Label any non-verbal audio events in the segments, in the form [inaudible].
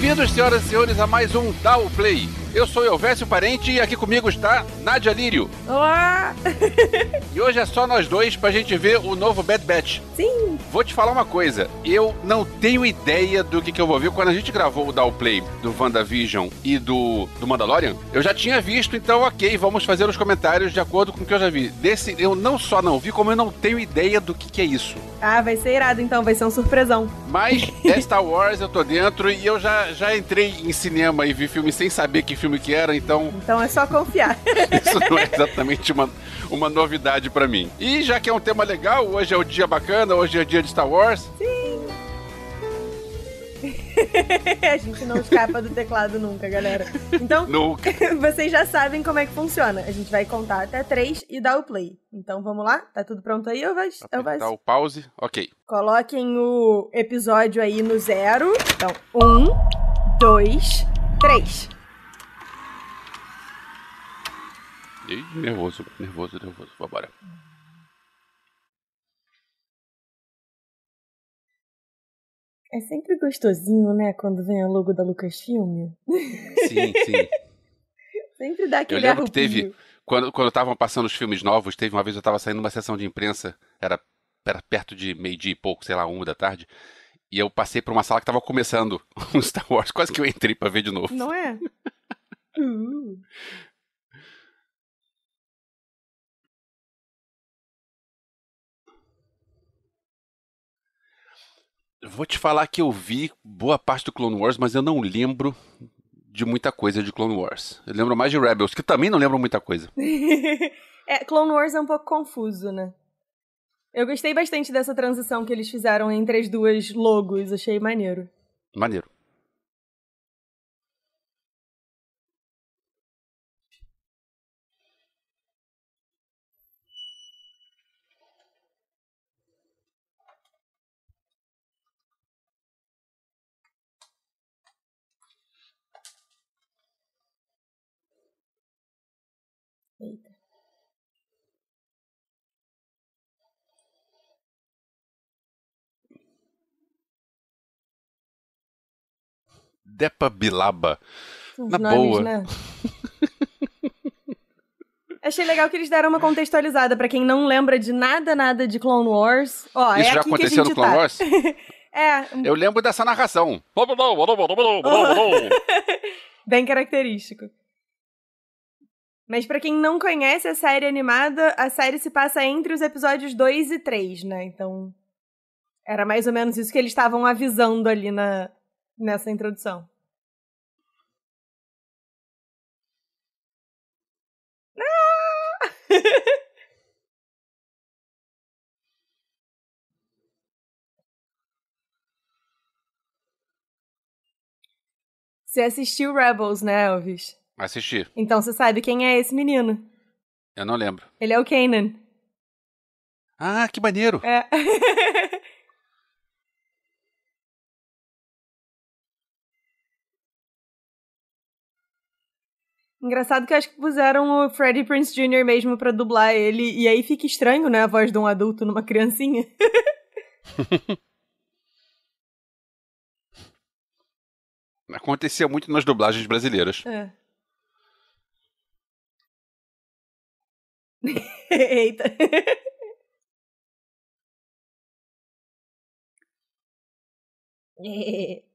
Bem-vindos, senhoras e senhores, a mais um Dow Play. Eu sou Elvésio Parente e aqui comigo está Nadia Lírio. Olá! E hoje é só nós dois pra gente ver o novo Bad Batch. Sim! Vou te falar uma coisa, eu não tenho ideia do que, que eu vou ver. Quando a gente gravou o Dow Play do WandaVision e do, do Mandalorian, eu já tinha visto, então ok, vamos fazer os comentários de acordo com o que eu já vi. Desse, eu não só não vi, como eu não tenho ideia do que, que é isso. Ah, vai ser irado então, vai ser um surpresão. Mas [laughs] é Star Wars, eu tô dentro e eu já, já entrei em cinema e vi filme sem saber que filme que era, então [laughs] Então é só confiar. [laughs] isso não é exatamente uma, uma novidade pra mim. E já que é um tema legal, hoje é o dia bacana, hoje é o dia de Star Wars. [laughs] a gente não escapa do teclado nunca, galera. Então, Nunca. [laughs] vocês já sabem como é que funciona. A gente vai contar até três e dar o play. Então vamos lá? Tá tudo pronto aí, Elvas? Apertar Elvas? o pause, ok. Coloquem o episódio aí no zero. Então, um, dois, três. Ih, nervoso, nervoso, nervoso. Vambora. É sempre gostosinho, né, quando vem a logo da Lucasfilm. Sim, sim. [laughs] Sempre dá aquele lembro que teve- Quando, quando estavam passando os filmes novos, teve uma vez eu tava saindo numa sessão de imprensa, era, era perto de meio-dia e pouco, sei lá, uma da tarde, e eu passei por uma sala que tava começando o [laughs] Star Wars, quase que eu entrei pra ver de novo. Não é? Uh. [laughs] Vou te falar que eu vi boa parte do Clone Wars, mas eu não lembro de muita coisa de Clone Wars. Eu lembro mais de Rebels, que também não lembro muita coisa. [laughs] é, Clone Wars é um pouco confuso, né? Eu gostei bastante dessa transição que eles fizeram entre as duas logos, achei maneiro. Maneiro. Depa Bilaba. Na nomes, boa. né? [laughs] Achei legal que eles deram uma contextualizada pra quem não lembra de nada, nada de Clone Wars. Ó, Isso é já aconteceu no Clone tá. Wars? [laughs] É, Eu lembro dessa narração. [laughs] bem característico. Mas pra quem não conhece a série animada, a série se passa entre os episódios 2 e 3, né? Então, era mais ou menos isso que eles estavam avisando ali na nessa introdução. [laughs] Você assistiu Rebels, né, Elvis? Assisti. Então você sabe quem é esse menino. Eu não lembro. Ele é o Kanan. Ah, que maneiro. É. [laughs] Engraçado que eu acho que puseram o Freddie Prince Jr. mesmo pra dublar ele, e aí fica estranho, né, a voz de um adulto numa criancinha. [laughs] Acontecia muito nas dublagens brasileiras. É. [laughs] Eita. [laughs]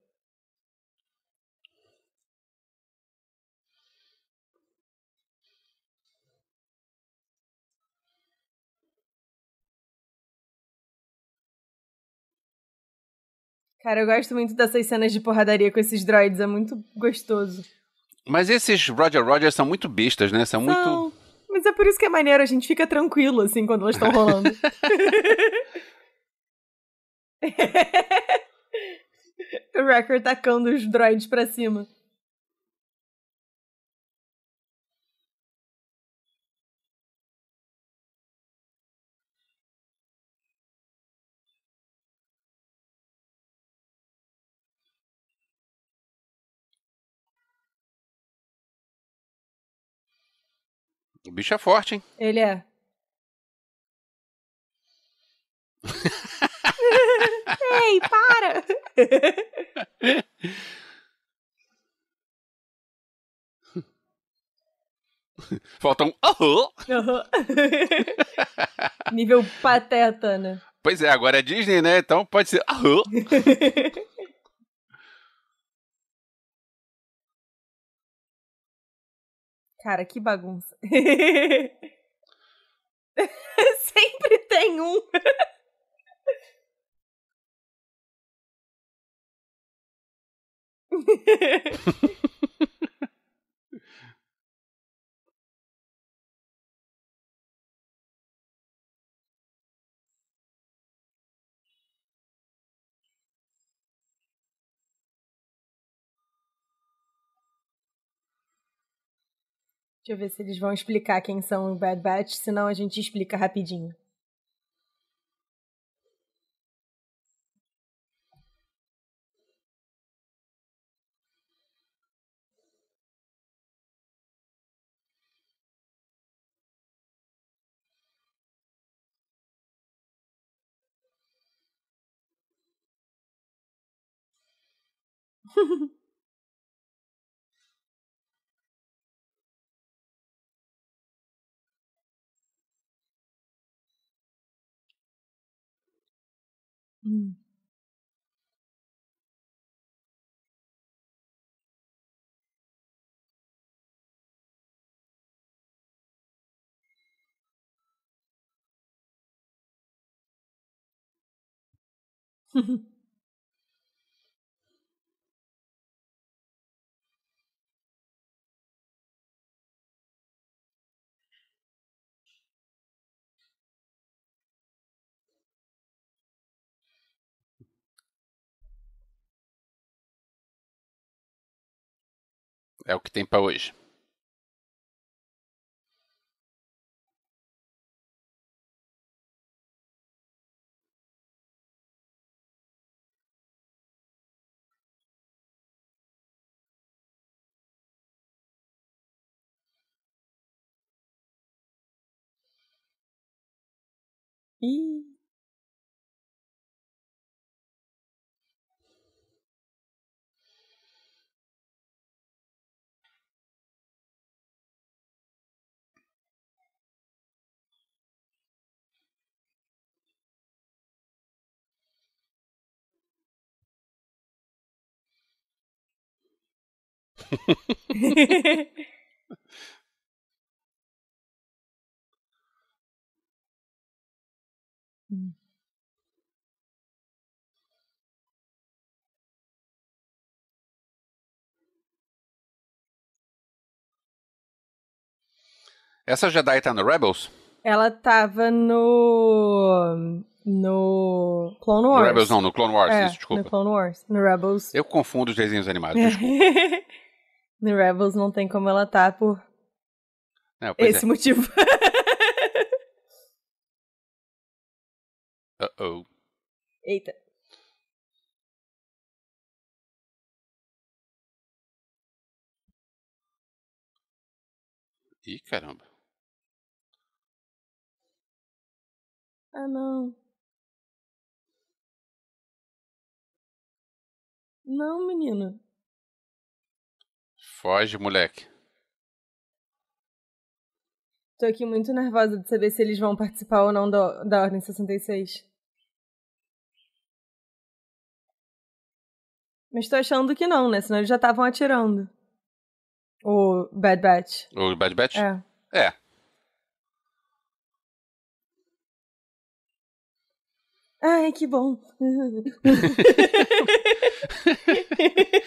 Cara, eu gosto muito dessas cenas de porradaria com esses droids, é muito gostoso. Mas esses Roger Rogers são muito bestas, né? São muito. Não, mas é por isso que é maneiro, a gente fica tranquilo, assim, quando elas estão rolando. [laughs] [laughs] o Wrecker tacando os droids pra cima. bicho é forte, hein? Ele é. [laughs] Ei, para! Falta um uhum. Nível pateta, né? Pois é, agora é Disney, né? Então pode ser aham. [laughs] Cara, que bagunça. [laughs] Sempre tem um. [laughs] Deixa eu ver se eles vão explicar quem são o Bad Batch, senão a gente explica rapidinho. [laughs] Hum. [laughs] É o que tem pra hoje. [laughs] Essa Jedi tá no Rebels? Ela tava no. No. Clone No Wars. Rebels não, no Clone Wars, é, isso, desculpa. No Clone Wars. No Rebels. Eu confundo os desenhos animados, desculpa. [laughs] no Rebels não tem como ela tá por pois esse motivo. é. [laughs] Uh-oh. Eita. Ih, caramba. Ah, não. Não, menino. Foge, moleque. Tô aqui muito nervosa de saber se eles vão participar ou não da, da Ordem 66. Mas tô achando que não, né? Senão eles já estavam atirando. O Bad Batch. O Bad Batch? É. É. Ai, que bom. [laughs]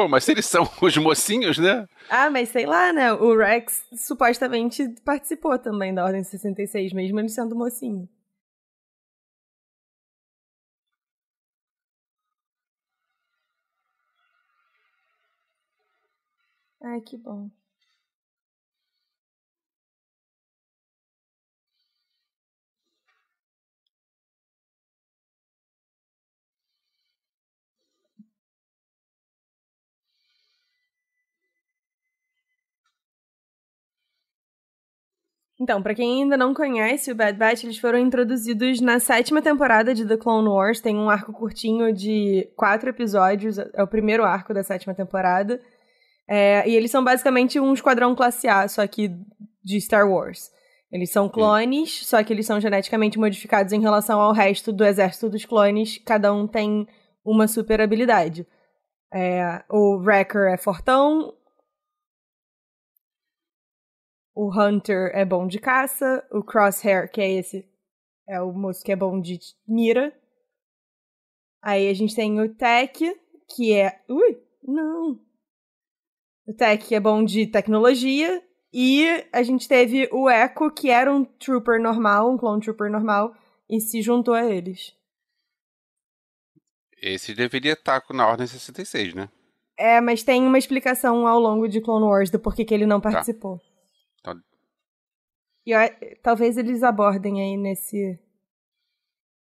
Pô, mas se eles são [laughs] os mocinhos, né? ah, mas sei lá, né? O Rex supostamente participou também da Ordem 66, mesmo ele sendo mocinho. Ai, que bom. Então, pra quem ainda não conhece o Bad Batch, eles foram introduzidos na sétima temporada de The Clone Wars. Tem um arco curtinho de quatro episódios, é o primeiro arco da sétima temporada. É, e eles são basicamente um esquadrão classe A, só que de Star Wars. Eles são clones, só que eles são geneticamente modificados em relação ao resto do exército dos clones. Cada um tem uma super habilidade. É, o Wrecker é fortão. O Hunter é bom de caça. O Crosshair, que é esse, é o moço que é bom de mira. Aí a gente tem o Tech, que é. Ui, não! O Tech que é bom de tecnologia. E a gente teve o Echo, que era um trooper normal, um clone trooper normal, e se juntou a eles. Esse deveria estar na Ordem 66, né? É, mas tem uma explicação ao longo de Clone Wars do porquê que ele não Tá. Então- E talvez eles abordem aí nesse,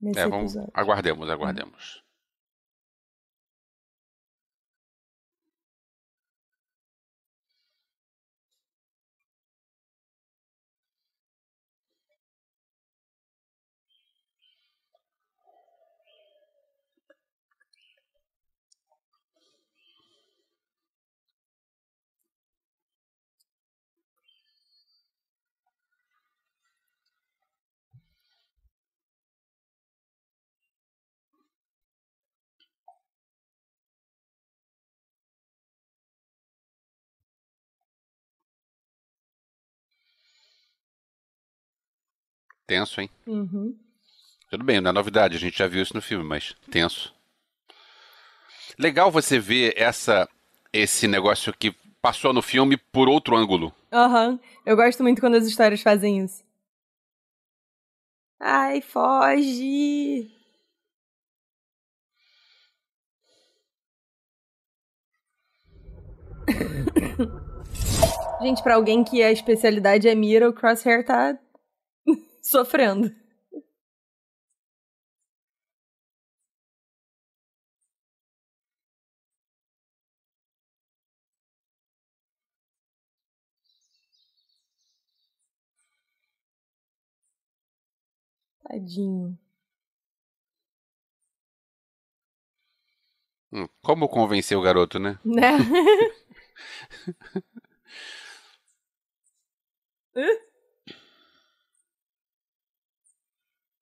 nesse É, vamos, episódio. aguardemos, aguardemos. Tenso, hein? Uhum. Tudo bem, não é novidade, a gente já viu isso no filme, mas tenso. Legal você ver essa esse negócio que passou no filme por outro ângulo. Aham. Eu gosto muito quando as histórias fazem isso. Ai, foge! [laughs] Gente, pra alguém que a especialidade é mira, o Crosshair tá sofrendo. Tadinho. Hum, como convencer o garoto, né? Né? [laughs]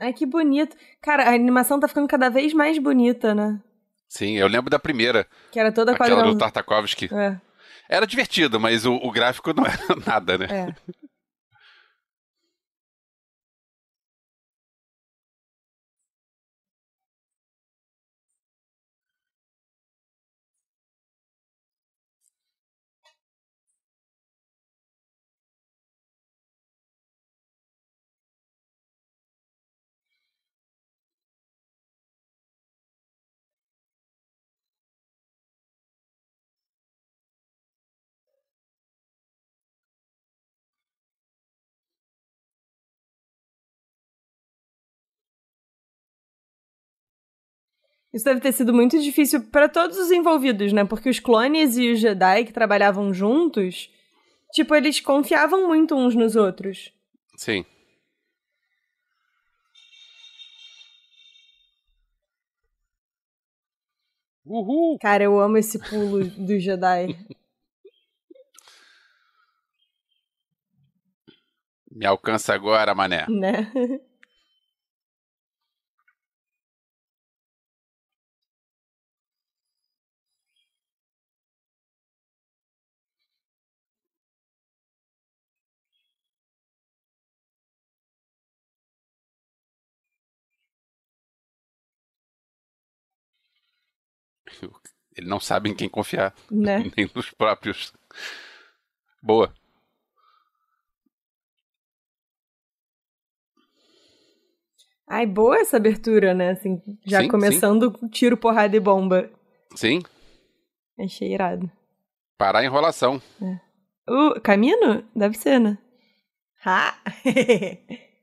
Ai, que bonito. Cara, a animação tá ficando cada vez mais bonita, né? Sim, eu lembro da primeira, Que era toda aquela quadrão. do Tartakovsky. É, Era divertido, mas o, o gráfico não era [laughs] nada, né? é. Isso deve ter sido muito difícil pra todos os envolvidos, né? Porque os clones e os Jedi que trabalhavam juntos, tipo, eles confiavam muito uns nos outros. Sim. Uhul! Cara, eu amo esse pulo do Jedi. [laughs] Me alcança agora, mané. né? [laughs] Ele não sabe em quem confiar, né? [laughs] nem nos próprios. Boa. Ai, boa essa abertura, né? Assim, já Sim, começando com tiro, porrada e bomba. Sim, Achei irado. parar a enrolação. Uh, caminho? Deve ser, né? Ha! [laughs]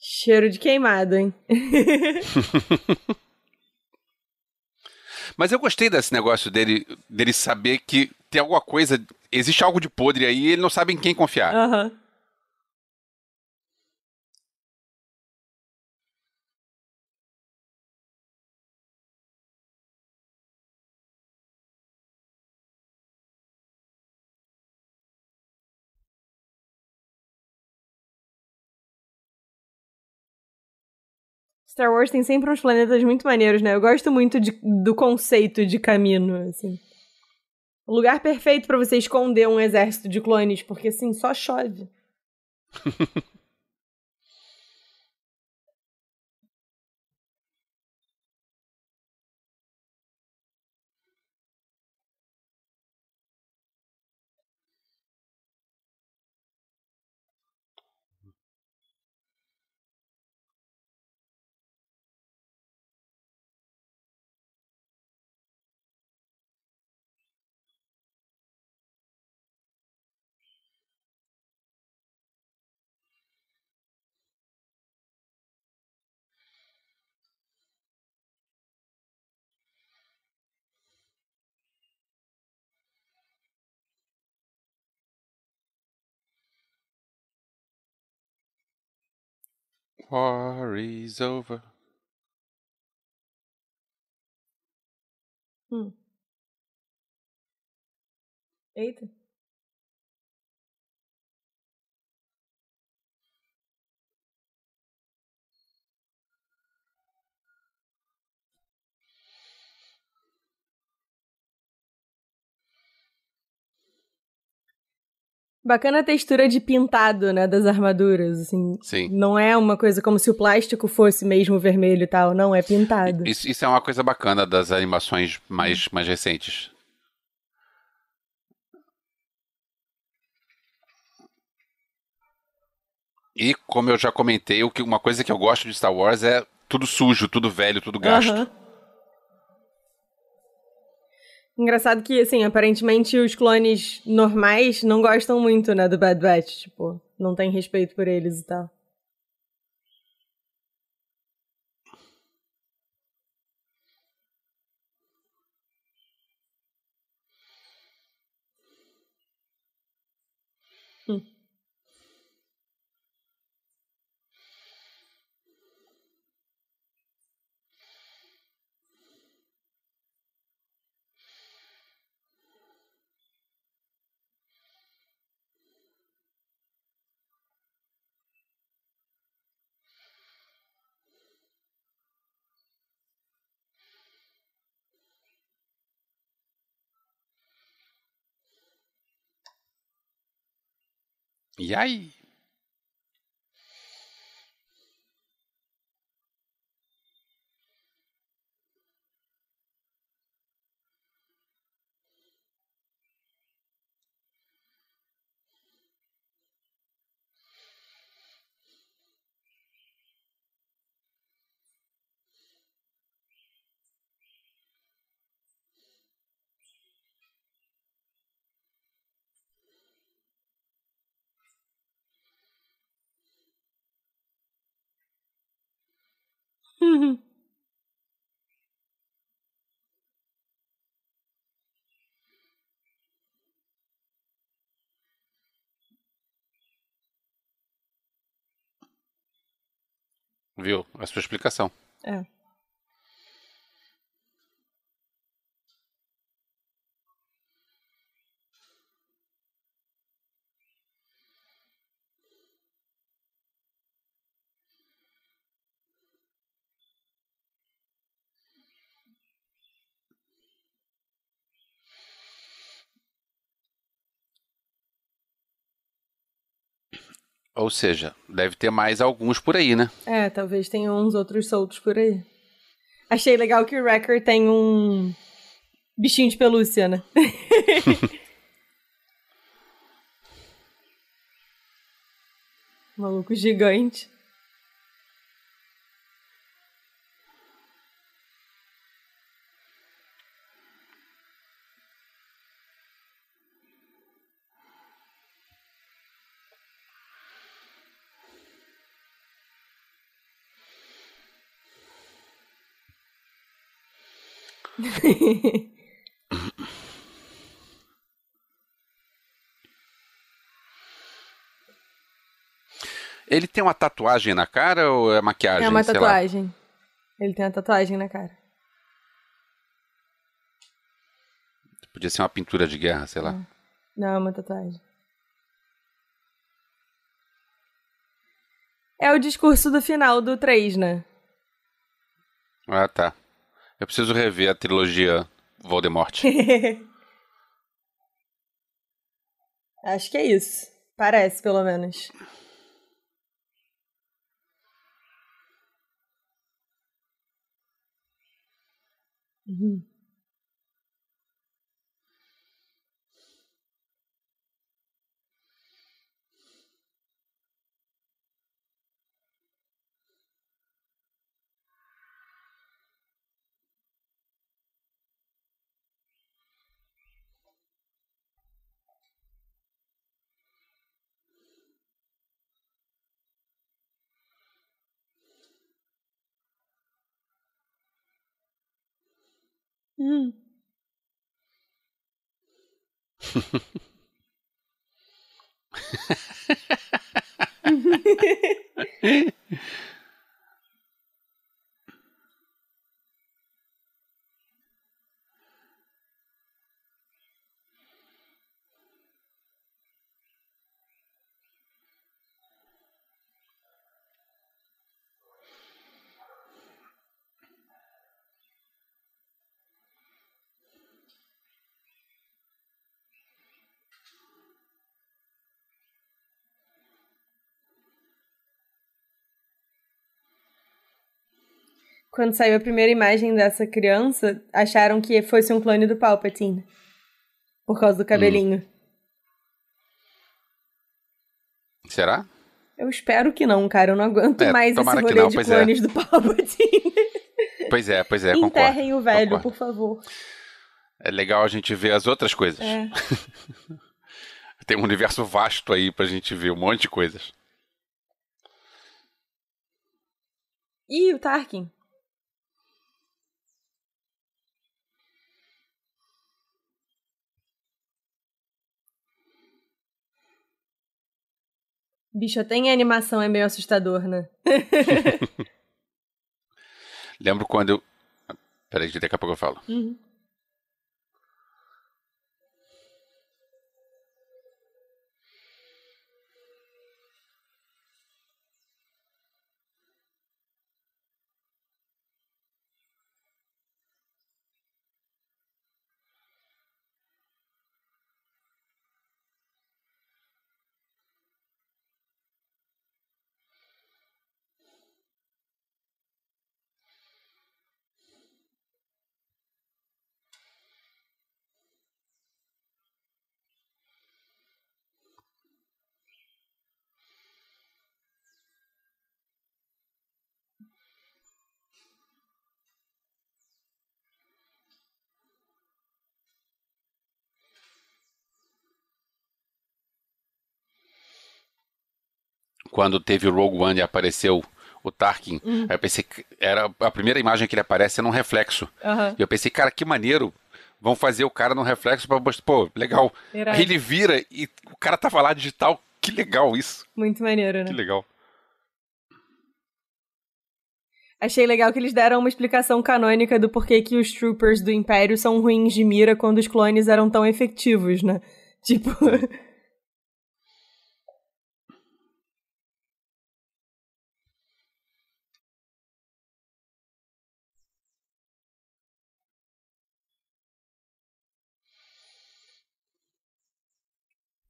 Cheiro de queimado, hein? [laughs] Mas eu gostei desse negócio dele, dele saber que tem alguma coisa, existe algo de podre aí e ele não sabe em quem confiar. Aham. Uhum. Star Wars tem sempre uns planetas muito maneiros, né? Eu gosto muito de, do conceito de caminho, assim. O lugar perfeito para você esconder um exército de clones, porque assim, só chove. [laughs] War is over. Hum. Eita. Bacana a textura de pintado, né, das armaduras, assim. Sim. Não é uma coisa como se o plástico fosse mesmo vermelho e tal, não, é pintado. Isso, isso é uma coisa bacana das animações mais, mais recentes. E como eu já comentei, uma coisa que eu gosto de Star Wars é tudo sujo, tudo velho, tudo gasto. Uhum. Engraçado que, assim, aparentemente os clones normais não gostam muito, né, do Bad Batch. Tipo, não tem respeito por eles e tal. E aí? Uhum. Viu? A sua explicação. É. Ou seja, deve ter mais alguns por aí, né? É, talvez tenha uns outros soltos por aí. Achei legal que o Wrecker tem um bichinho de pelúcia, né? [laughs] [laughs] Maluco gigante. [laughs] Ele tem uma tatuagem na cara ou é maquiagem? É uma tatuagem. Ele tem uma tatuagem na cara. Podia ser uma pintura de guerra, sei lá. Não, é uma tatuagem. É o discurso do final do 3, né? Ah, tá. Eu preciso rever a trilogia Voldemort. [laughs] Acho que é isso. Parece, pelo menos. Uhum. Hum. [laughs] [laughs] Quando saiu a primeira imagem dessa criança, acharam que fosse um clone do Palpatine. Por causa do cabelinho. Será? Eu espero que não, cara. Eu não aguento É, mais esse rolê não, de é. clones do Palpatine. [laughs] Pois é, pois é, concordo. Enterrem o velho, concordo. por favor. É legal a gente ver as outras coisas. É. [laughs] Tem um universo vasto aí pra gente ver um monte de coisas. Ih, o Tarkin. Bicho, até em animação é meio assustador, né? [laughs] Lembro quando eu. Peraí, daqui a pouco eu falo. Uhum. Quando teve o Rogue One e apareceu o Tarkin, Uhum. aí eu pensei que era a primeira imagem que ele aparece é num reflexo. Aham. E eu pensei, cara, que maneiro. Vão fazer o cara num reflexo pra mostrar. Pô, legal. Aí ele vira e o cara tava lá digital. Que legal isso. Muito maneiro, né? Que legal. Achei legal que eles deram uma explicação canônica do porquê que os troopers do Império são ruins de mira quando os clones eram tão efetivos, né? [laughs] Tipo.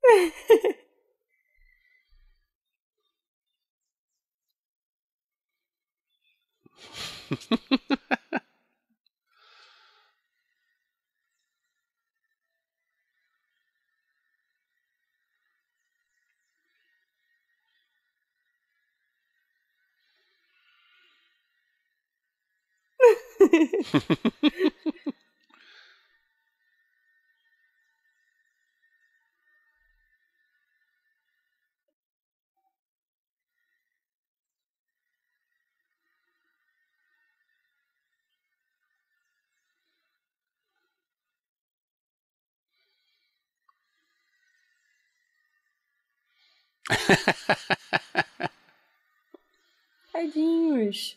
Ha ha ha ha. [laughs] Tadinhos.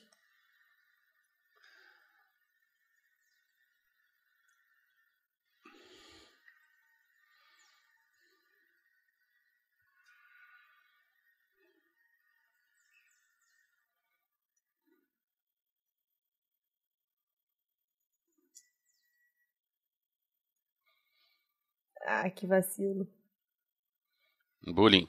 Ah, que vacilo. Bullying.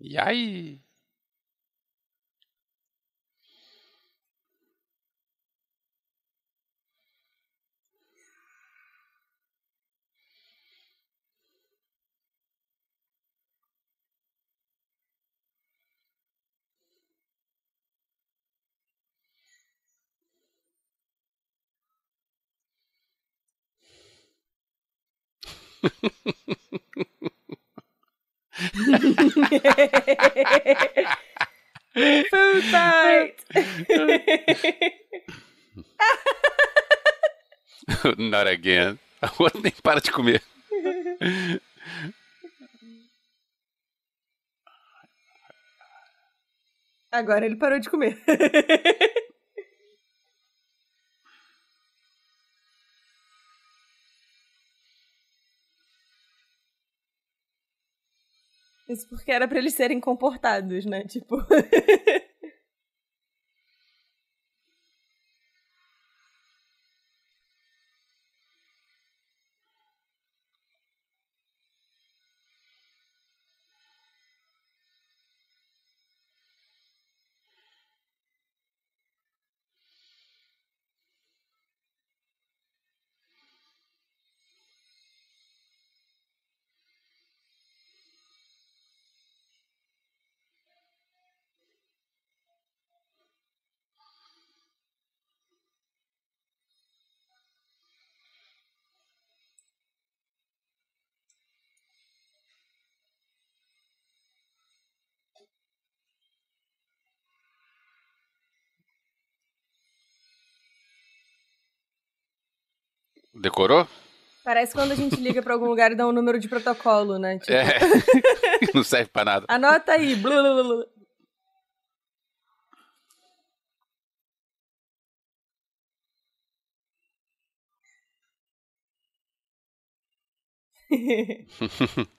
E aí? [laughs] Food fight! Not again. A outra nem para de comer. Agora ele parou de comer. Isso porque era pra eles serem comportados, né? Tipo. [laughs] Decorou? Parece quando a gente liga pra algum lugar e dá um número de protocolo, né? Tipo, É. [laughs] Não serve pra nada. Anota aí. blu, [laughs]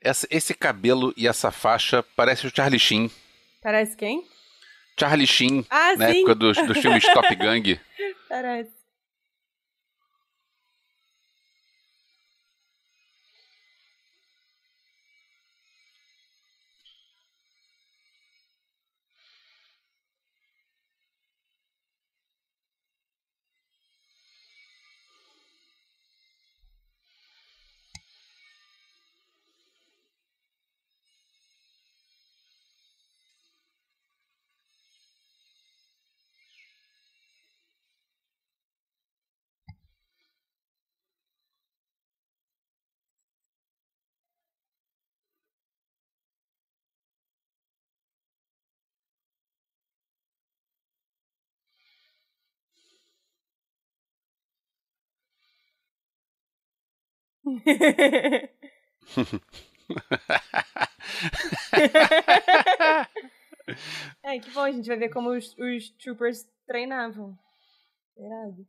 Essa- esse cabelo e essa faixa parece o Charlie Sheen. Parece quem? Charlie Sheen, Ah, na sim. época dos, dos filmes [laughs] Top Gang. Parece. [laughs] é, que bom, a gente vai ver como os, os troopers treinavam. Irado.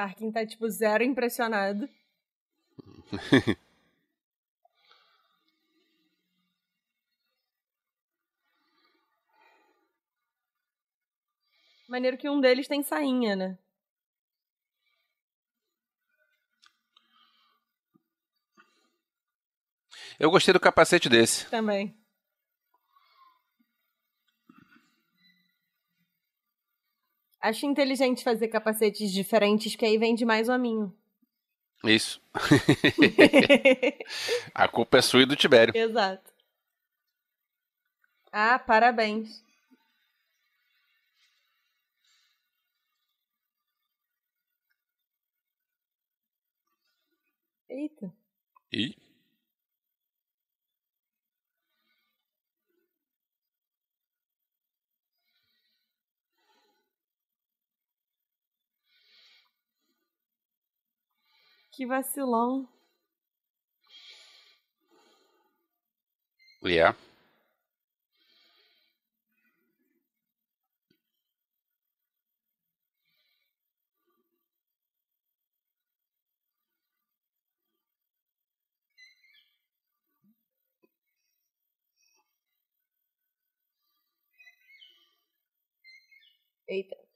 Tarkin tá, tipo, zero impressionado. [laughs] Maneiro que um deles tem sainha, né? Eu gostei do capacete desse. Também. Acho inteligente fazer capacetes diferentes, que aí vende mais o aminho. Isso. [laughs] A culpa é sua e do Tibério. Exato. Ah, parabéns. Eita. E? Que vacilão. Yeah. Eita.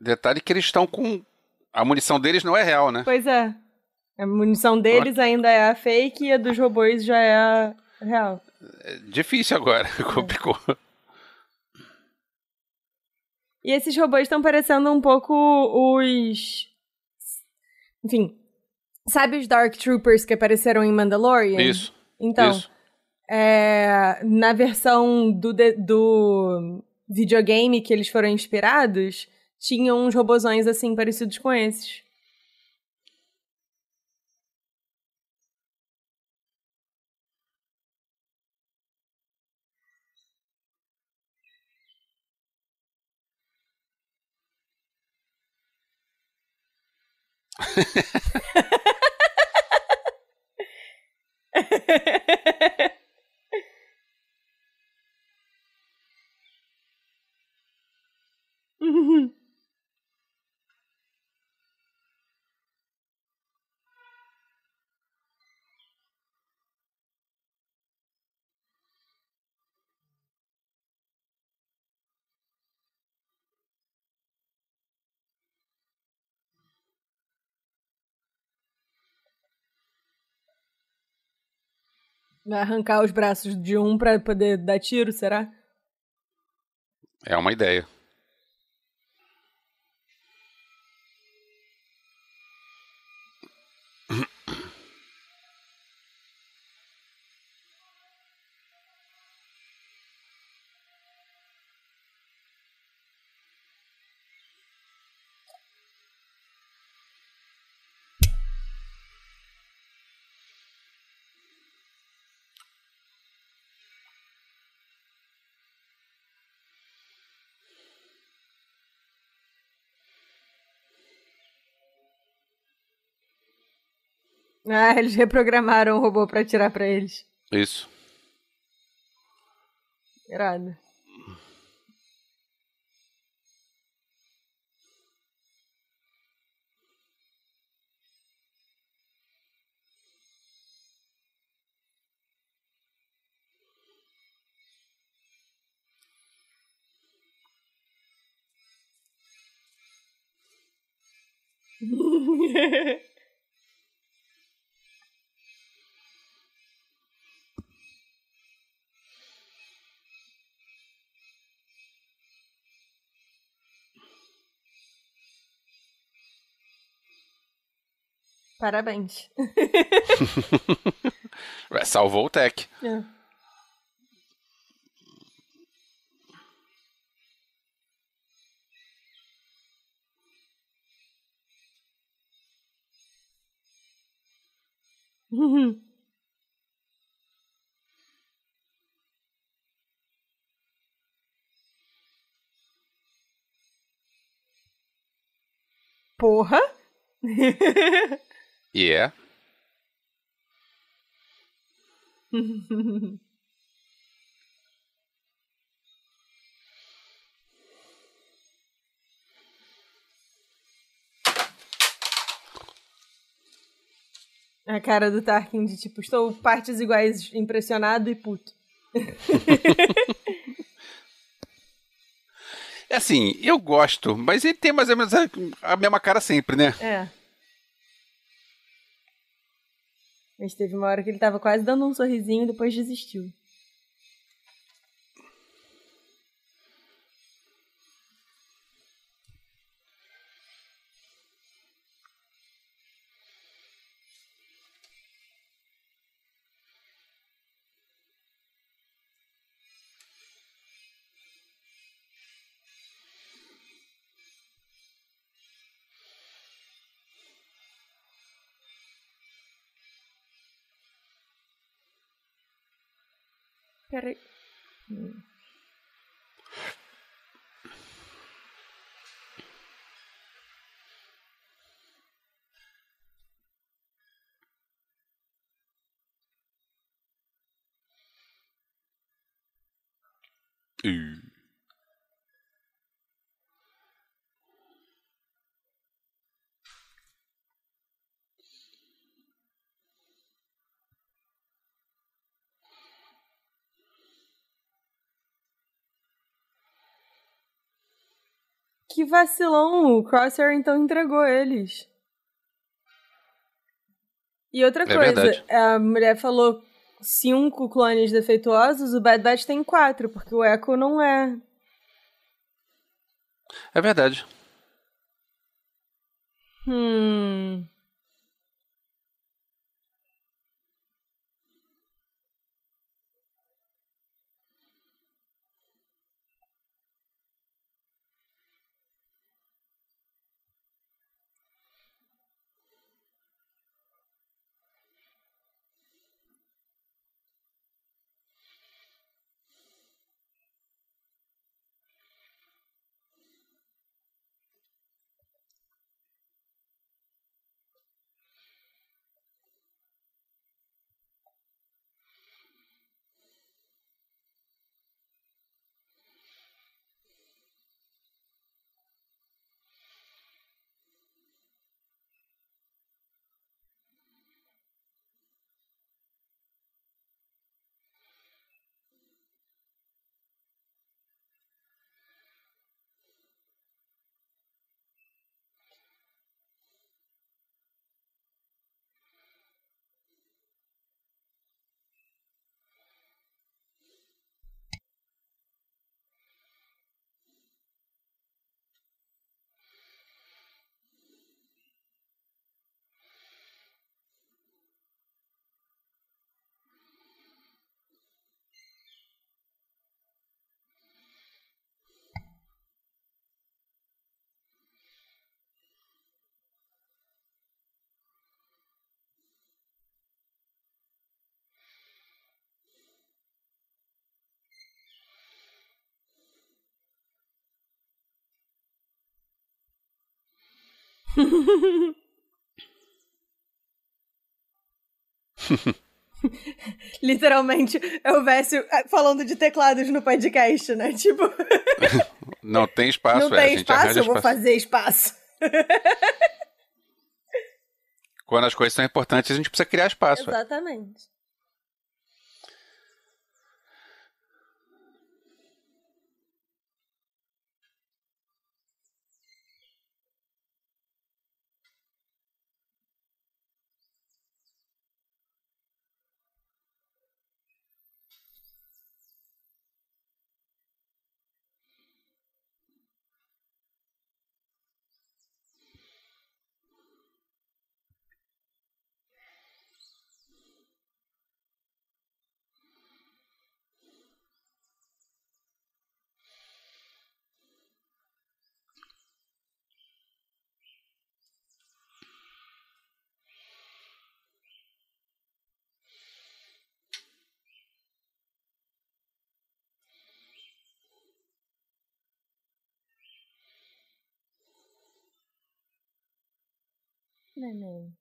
Detalhe que eles estão com. A munição deles não é real, né? Pois é. A munição deles ainda é a fake e a dos robôs já é a real. É difícil agora, [laughs] complicou. E esses robôs estão parecendo um pouco os. Enfim. Sabe os Dark Troopers que apareceram em Mandalorian? Isso. Então. Isso. É, na versão do, do videogame que eles foram inspirados, tinham uns robozões assim parecidos com esses. [laughs] Vai arrancar os braços de um pra poder dar tiro, será? É uma ideia. [laughs] Ah, eles reprogramaram o robô pra atirar pra eles. Isso. Irado. [laughs] Parabéns. [laughs] Salvou o Tech. É. [laughs] Porra! [laughs] E yeah. é. [laughs] A cara do Tarkin de tipo, estou partes iguais, impressionado e puto. [laughs] é assim, eu gosto, mas ele tem mais ou menos a, a mesma cara sempre, né? É. Mas teve uma hora que ele tava quase dando um sorrisinho e depois desistiu. Peraí. Hum. Que vacilão! O Crosshair então entregou eles. E outra É coisa, verdade. a mulher falou cinco clones defeituosos, o Bad Batch tem quatro, porque o Echo não é. É verdade. Hum. [laughs] Literalmente, é o Vécio eh, falando de teclados no podcast, né? Tipo, [laughs] Não tem espaço, não é, a tem gente espaço, eu vou espaço. fazer espaço. Quando as coisas são importantes, a gente precisa criar espaço. é. 妹妹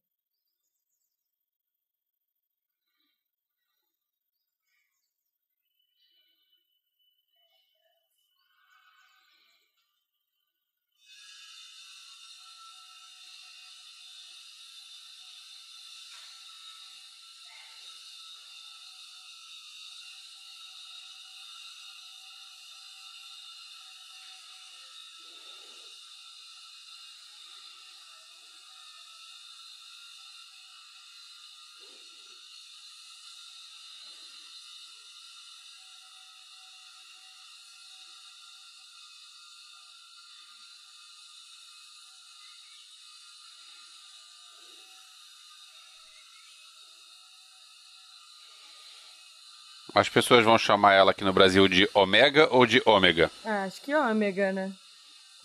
As pessoas vão chamar ela aqui no Brasil de Omega ou de Ômega? Ah, acho que Ômega, né?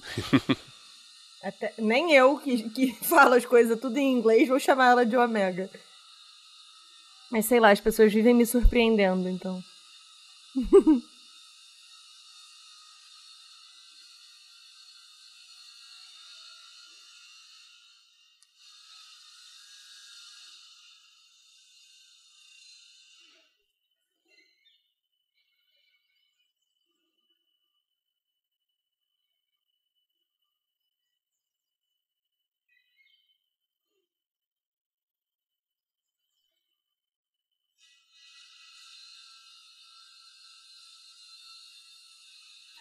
[laughs] Até, nem eu, que, que [laughs] falo as coisas tudo em inglês, vou chamar ela de Omega. Mas sei lá, as pessoas vivem me surpreendendo, então. [laughs]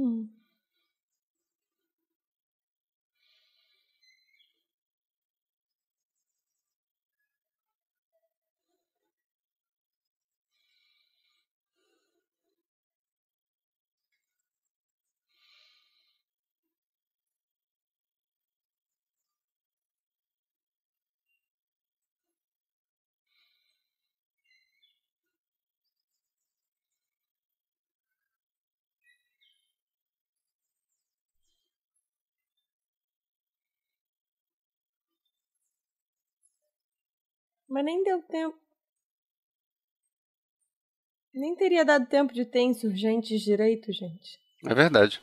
Hum. Mas nem deu tempo. Nem teria dado tempo de ter insurgentes direito, gente. É verdade.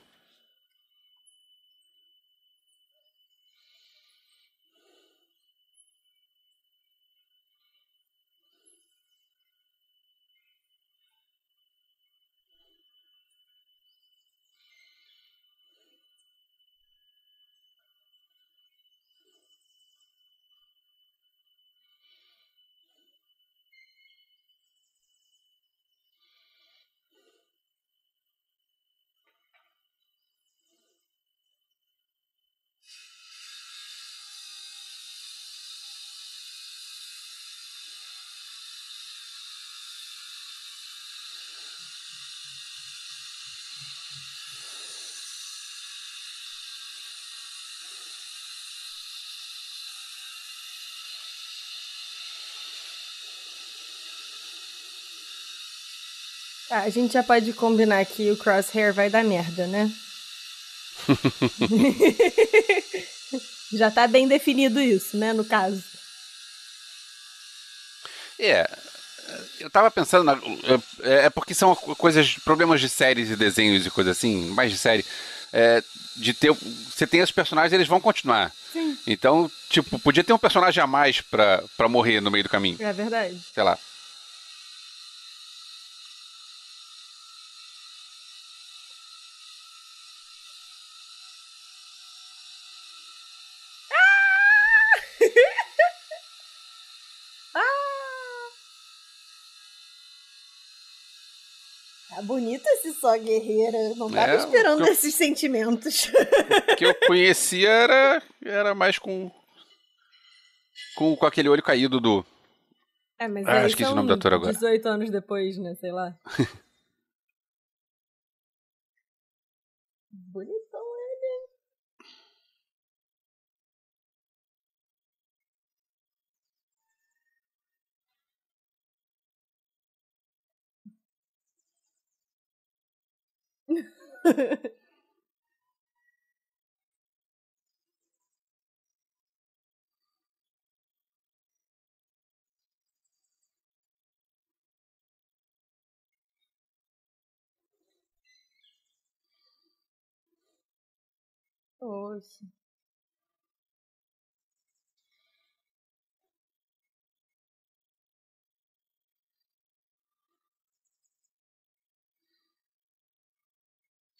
Tá, a gente já pode combinar que o crosshair vai dar merda, né? [laughs] já tá bem definido isso, né, no caso. É. Eu tava pensando, na, é, é porque são coisas, problemas de séries e desenhos e coisa assim, mais de série. É, de ter. Você tem os personagens, eles vão continuar. Sim. Então, tipo, podia ter um personagem a mais pra, pra morrer no meio do caminho. É verdade. Sei lá. Bonito esse só guerreira. Não tava é, esperando eu, esses sentimentos. O que eu [laughs] conhecia era, era mais com, com. com aquele olho caído do. É, mas ah, esqueci o nome do ator agora. 18 anos depois, né? Sei lá. [laughs] Bonitão [laughs] oh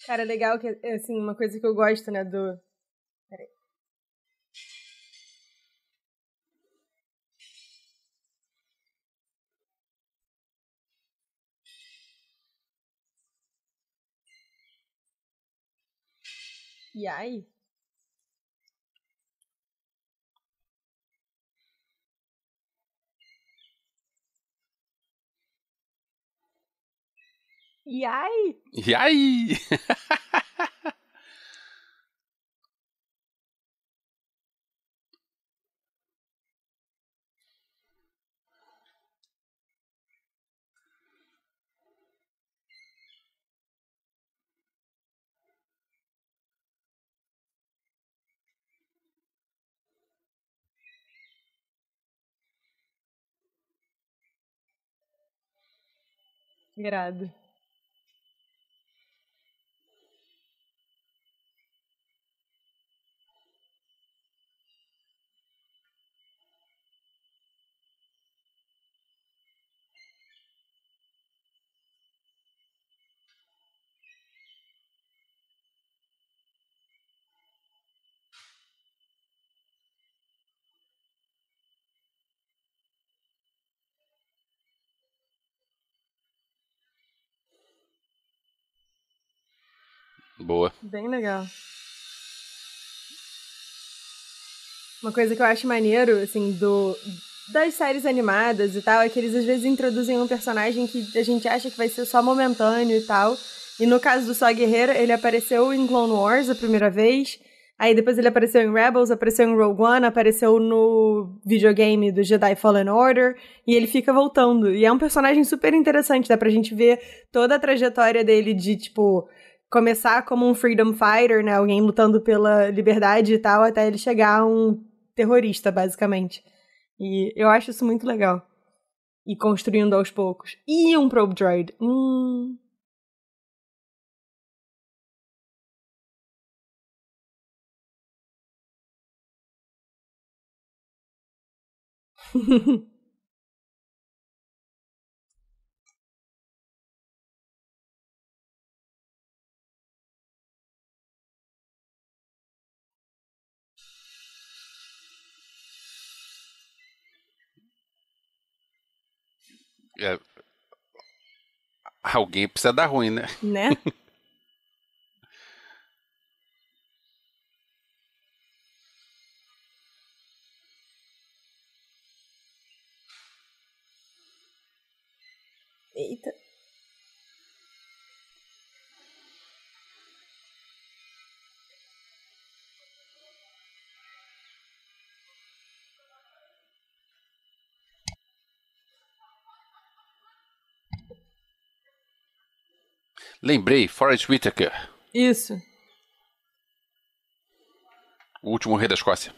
Cara, legal que, assim, uma coisa que eu gosto, né, do... Peraí. E aí? E aí? E aí? Irado. Boa. Bem legal. Uma coisa que eu acho maneiro, assim, do das séries animadas e tal, é que eles às vezes introduzem um personagem que a gente acha que vai ser só momentâneo e tal. E no caso do Só Guerreiro, ele apareceu em Clone Wars a primeira vez. Aí depois ele apareceu em Rebels, apareceu em Rogue One, apareceu no videogame do Jedi Fallen Order, e ele fica voltando. E é um personagem super interessante, dá pra gente ver toda a trajetória dele de, tipo, começar como um freedom fighter, né? Alguém lutando pela liberdade e tal, até ele chegar a um terrorista, basicamente. E eu acho isso muito legal. E construindo aos poucos. E um probe droid. Hum. [laughs] É... Alguém precisa dar ruim, né? Né? [laughs] Lembrei, Forrest Whitaker. Isso. O último rei da Escócia.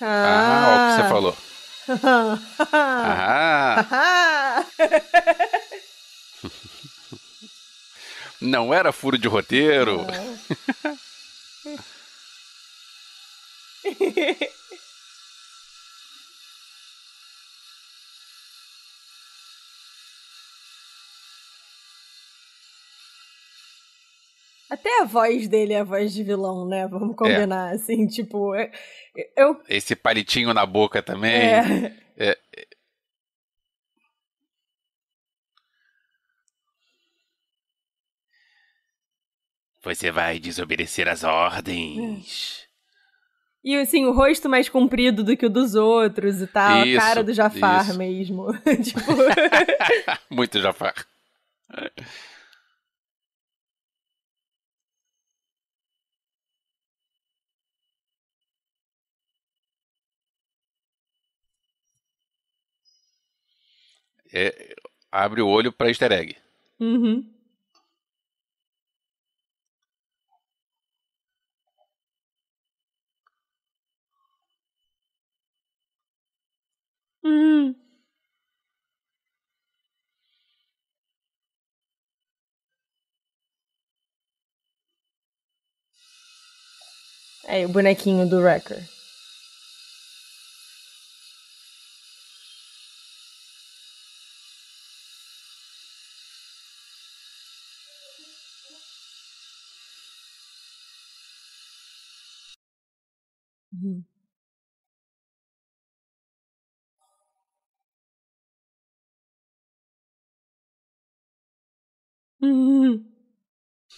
Ah, ó, o que você falou. Ah, [laughs] não era furo de roteiro. [laughs] Até a voz dele é a voz de vilão, né? Vamos combinar, é. assim, tipo. Eu... Esse palitinho na boca também. É. é. Você vai desobedecer as ordens. E assim, o rosto mais comprido do que o dos outros e tal. Isso, a cara do Jafar isso. mesmo. [laughs] tipo... [laughs] Muito Jafar. É, abre o olho pra easter egg. Uhum. Hum. É, o bonequinho do Wrecker.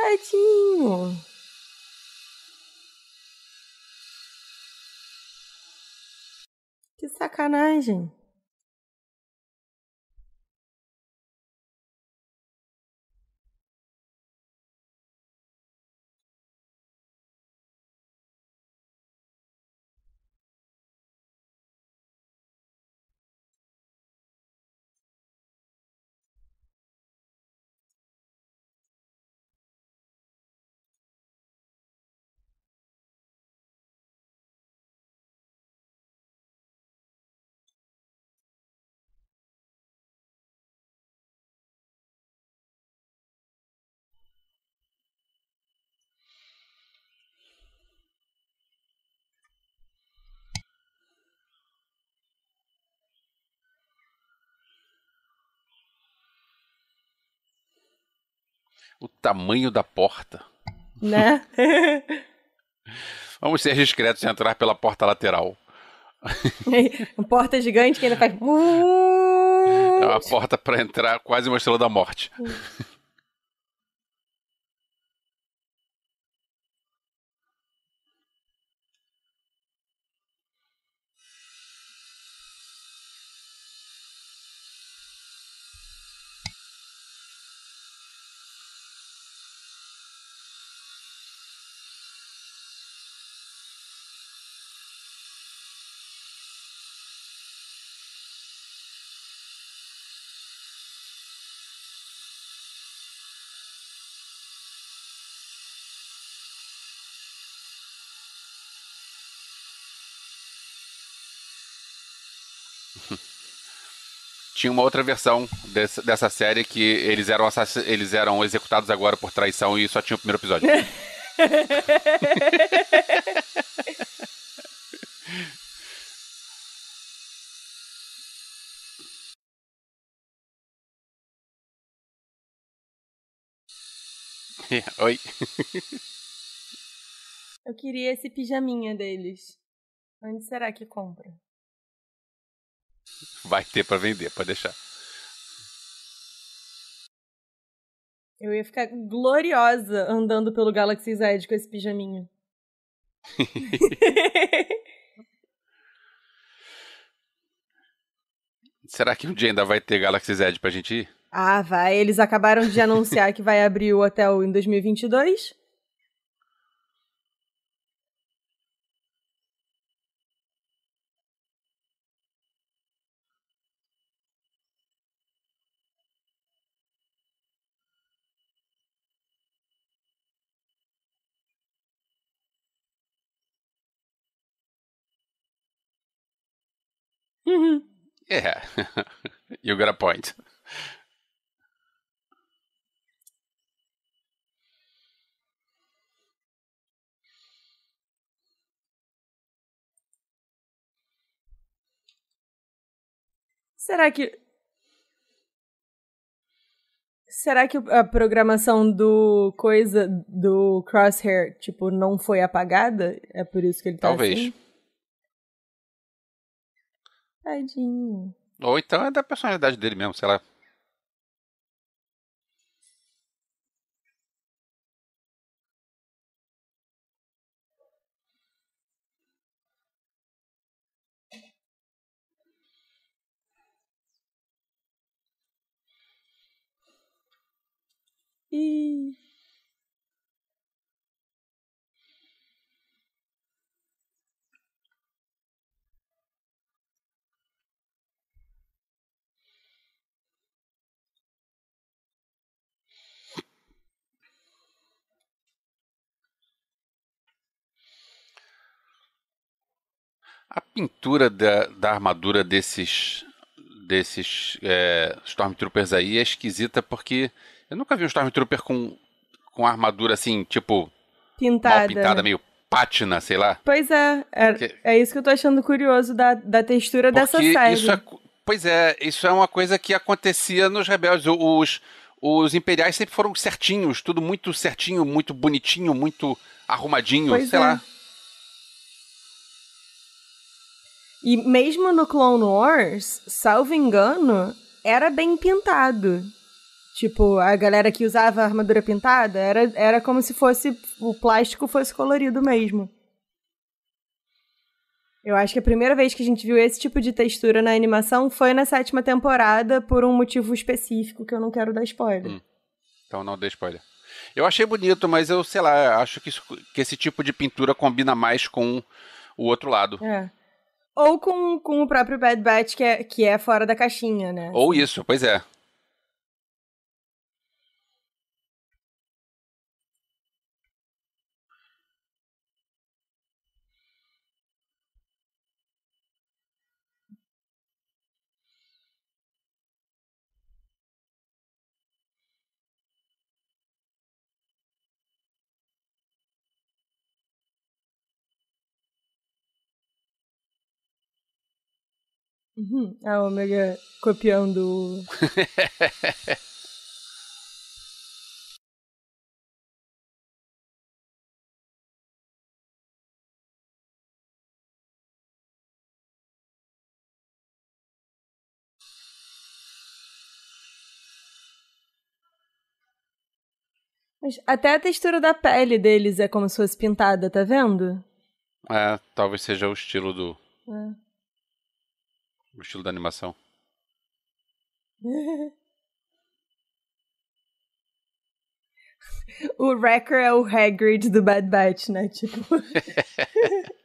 Tadinho. Que sacanagem. O tamanho da porta. Né? [laughs] Vamos ser discretos e entrar pela porta lateral. uma [laughs] porta gigante que ainda faz. É uma [laughs] porta para entrar quase uma estrela da morte. Tinha uma outra versão desse, dessa série que eles eram, eles eram executados agora por traição e só tinha o primeiro episódio. [laughs] [laughs] Oi. Eu queria esse pijaminha deles. Onde será que compra? Vai ter para vender, pode deixar. Eu ia ficar gloriosa andando pelo Galaxy Z com esse pijaminha. [laughs] Será que um dia ainda vai ter Galaxy Z pra gente ir? Ah, vai. Eles acabaram de anunciar que vai abrir o hotel em 2022. Yeah, [laughs] you got a point. Será que. Será que a programação do coisa do Crosshair, tipo, não foi apagada? É por isso que ele tá Talvez. assim? Tadinho. Ou então é da personalidade dele mesmo, sei lá. Ih. A pintura da, da armadura desses desses é, Stormtroopers aí é esquisita porque eu nunca vi um Stormtrooper com, com armadura assim, tipo, Pintada. mal pintada, meio pátina, sei lá. Pois é, é, Que- é isso que eu tô achando curioso da, da textura dessa Porque série. isso é, pois é, isso é uma coisa que acontecia nos rebeldes. Os, os imperiais sempre foram certinhos, tudo muito certinho, muito bonitinho, muito arrumadinho, Pois sei é. lá. E mesmo no Clone Wars, salvo engano, era bem pintado. Tipo, a galera que usava armadura pintada era, era como se fosse o plástico fosse colorido mesmo. Eu acho que a primeira vez que a gente viu esse tipo de textura na animação foi na sétima temporada por um motivo específico que eu não quero dar spoiler. Hum. Então não dê spoiler. Eu achei bonito, mas eu, sei lá, acho que, isso- que esse tipo de pintura combina mais com o outro lado. É. Ou com, com o próprio Bad Batch, que é, que é fora da caixinha, né? Ou isso, pois é. Uhum. A Omega copiando. o- Mas até a textura da pele deles é como se fosse pintada, tá vendo? É, talvez seja o estilo do. É. O estilo da animação. [laughs] O Wrecker é o Hagrid do Bad Batch, né? Tipo. [laughs]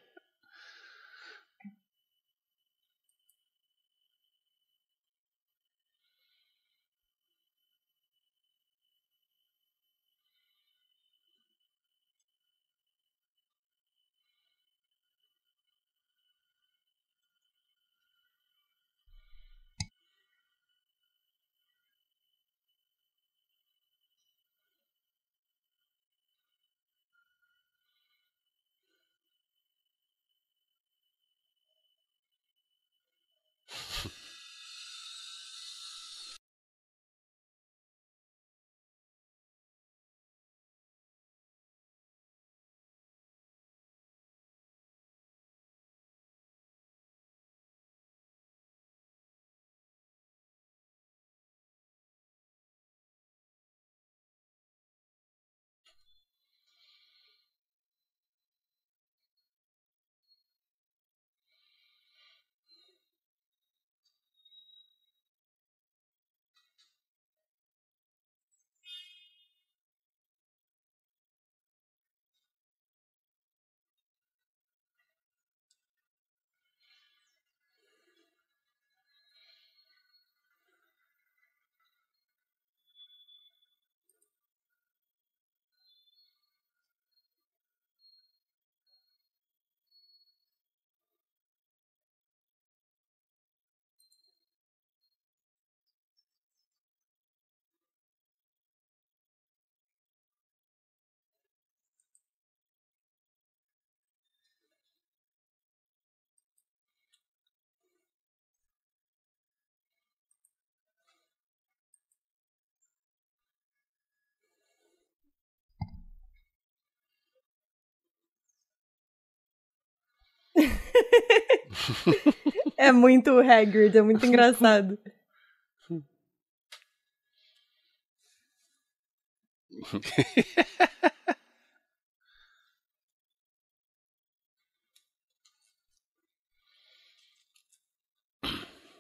[laughs] é muito Hagrid, é muito engraçado.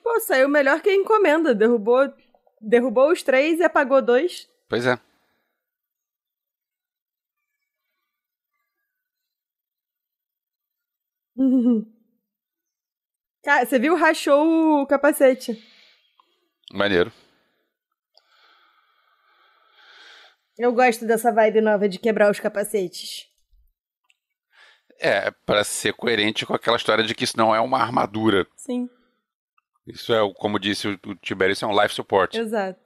Pô, saiu melhor que a encomenda. Derrubou, derrubou os três e apagou dois. Pois é. [laughs] Cara, você viu? Rachou o capacete. Maneiro. Eu gosto dessa vibe nova de quebrar os capacetes. É, para ser coerente com aquela história de que isso não é uma armadura. Sim. Isso é, como disse o Tibério, isso é um life support. Exato.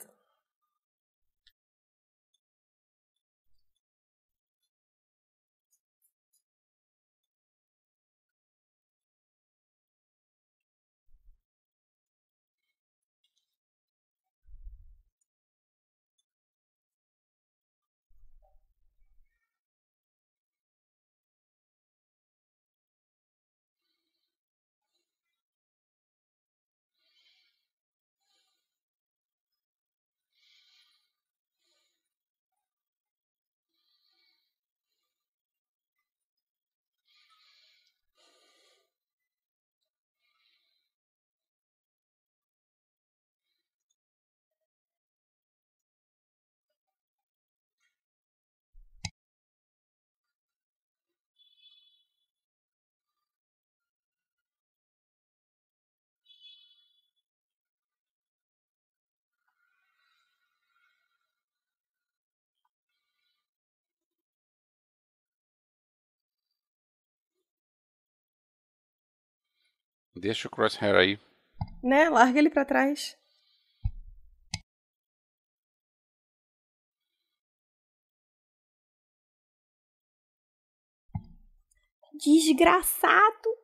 Deixa o crosshair aí. Né? Larga ele pra trás. Desgraçado.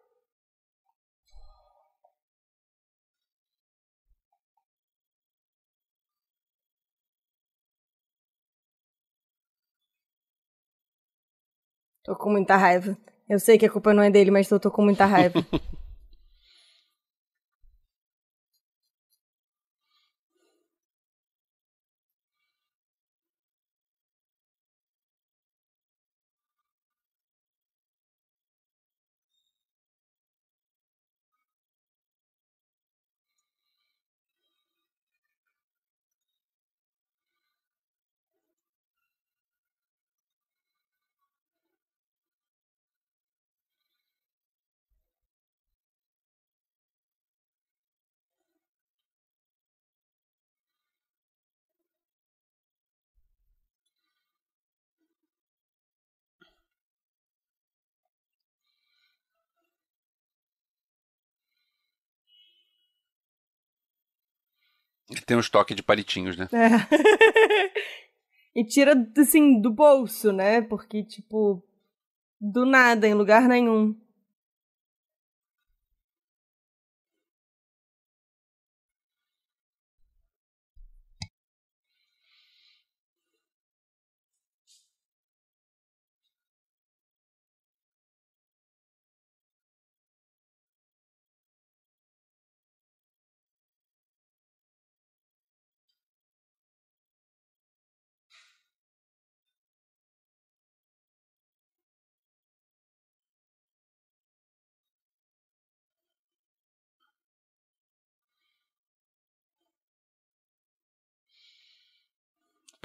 Tô com muita raiva. Eu sei que a culpa não é dele, mas eu tô com muita raiva. [laughs] Tem um estoque de palitinhos, né? É. [laughs] e tira, assim, do bolso, né? Porque, tipo, do nada, em lugar nenhum.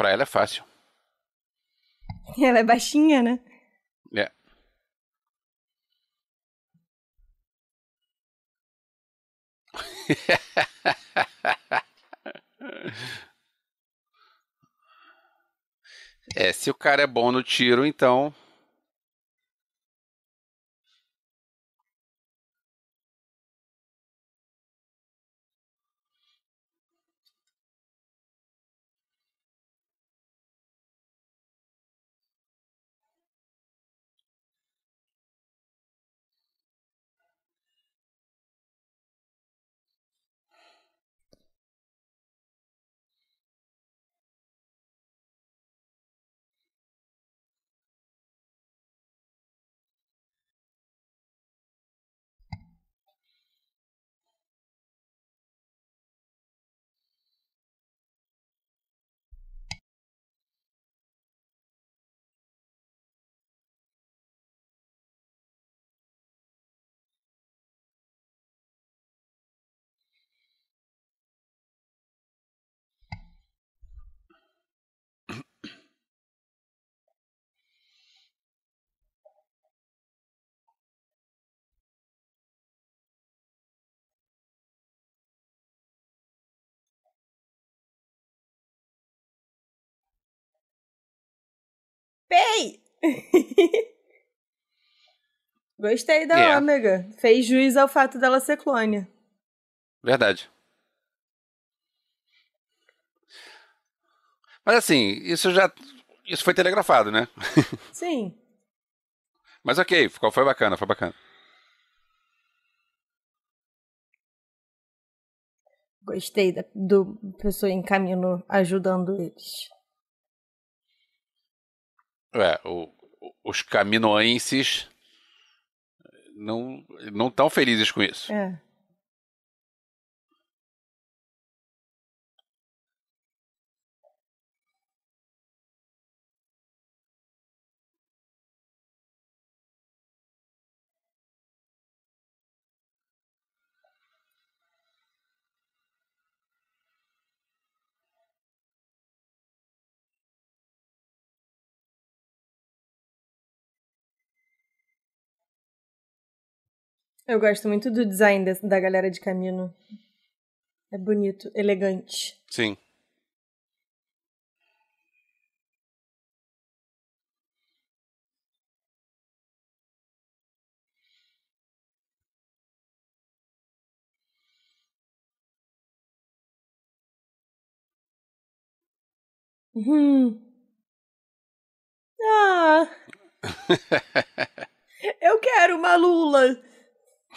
Pra ela é fácil. [laughs] Ela é baixinha, né? É. [laughs] é, se o cara é bom no tiro, então Pei! [laughs] Gostei da Yeah. Ômega. Fez juiz ao fato dela ser clone. Verdade. Mas assim, isso já. Isso foi telegrafado, né? [laughs] Sim. Mas ok, ficou, foi bacana, foi bacana. Gostei da, do pessoa em caminho ajudando eles. É, o- os caminoenses não não estão felizes com isso. É. Eu gosto muito do design des- da galera de caminho. É bonito, elegante. Sim. Hum. Ah! [laughs] Eu quero uma Lula!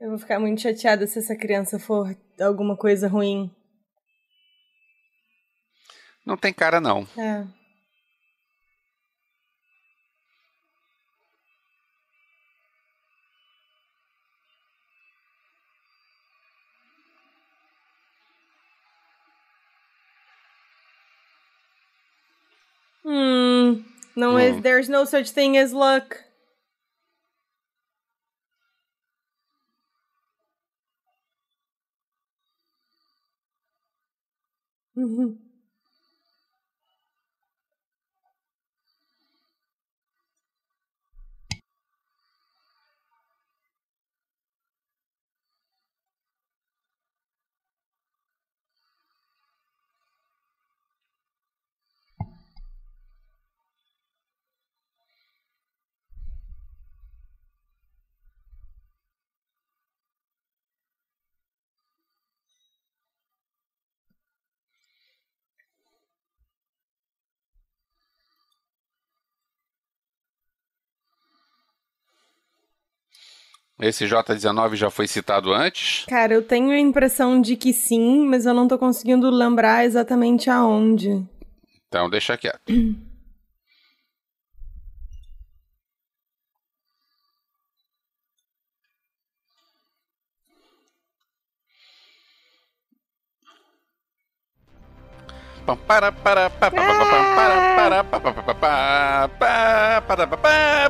Eu vou ficar muito chateada se essa criança for alguma coisa ruim. Não tem cara, não. É. Hmm. Não Hum. is there's no such thing as luck. Uhum. Esse J19 já foi citado antes. Cara, eu tenho a impressão de que sim, mas eu não tô conseguindo lembrar exatamente aonde. Então deixa quieto. [clears throat]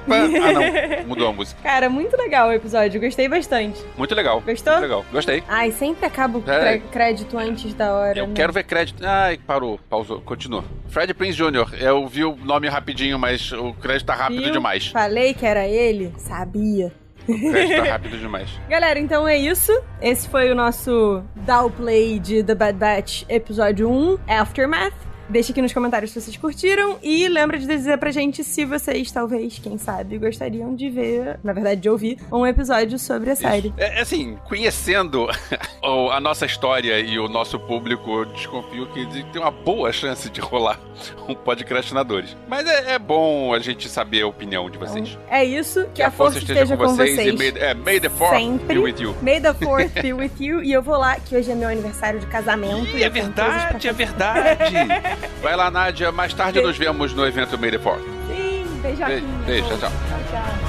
Ah, não. Mudou a música. Cara, muito legal o episódio, gostei bastante. Muito legal. Gostou? Muito legal. Gostei. Ai, sempre acaba o É. crédito antes da hora. Eu né? quero ver crédito. Ai, parou. Pausou. Continua. Fred Prince Jr. Eu vi o nome rapidinho, mas o crédito tá rápido Viu? demais. Falei que era ele? Sabia. Crédito tá rápido demais. [laughs] Galera, então é isso. Esse foi o nosso Downplay de The Bad Batch, episódio 1, Aftermath. Deixe aqui nos comentários se vocês curtiram e lembra de dizer pra gente se vocês, talvez, quem sabe, gostariam de ver, na verdade, de ouvir, um episódio sobre a série. É, é assim, conhecendo [laughs] a nossa história e o nosso público, eu desconfio que tem uma boa chance de rolar um podcastinadores. Mas é, é bom a gente saber a opinião de vocês. É isso, que, a, força, esteja, com vocês. e may, é, may the force Sempre. be with you. May the fourth be [laughs] with you. E eu vou lá, que hoje é meu aniversário de casamento. Ih, e é verdade, é verdade. [laughs] Vai lá, Nádia. Mais tarde nos vemos no evento Force. Sim, beijoquinho. Beijo, beijo, tchau, tchau. Tchau, tchau.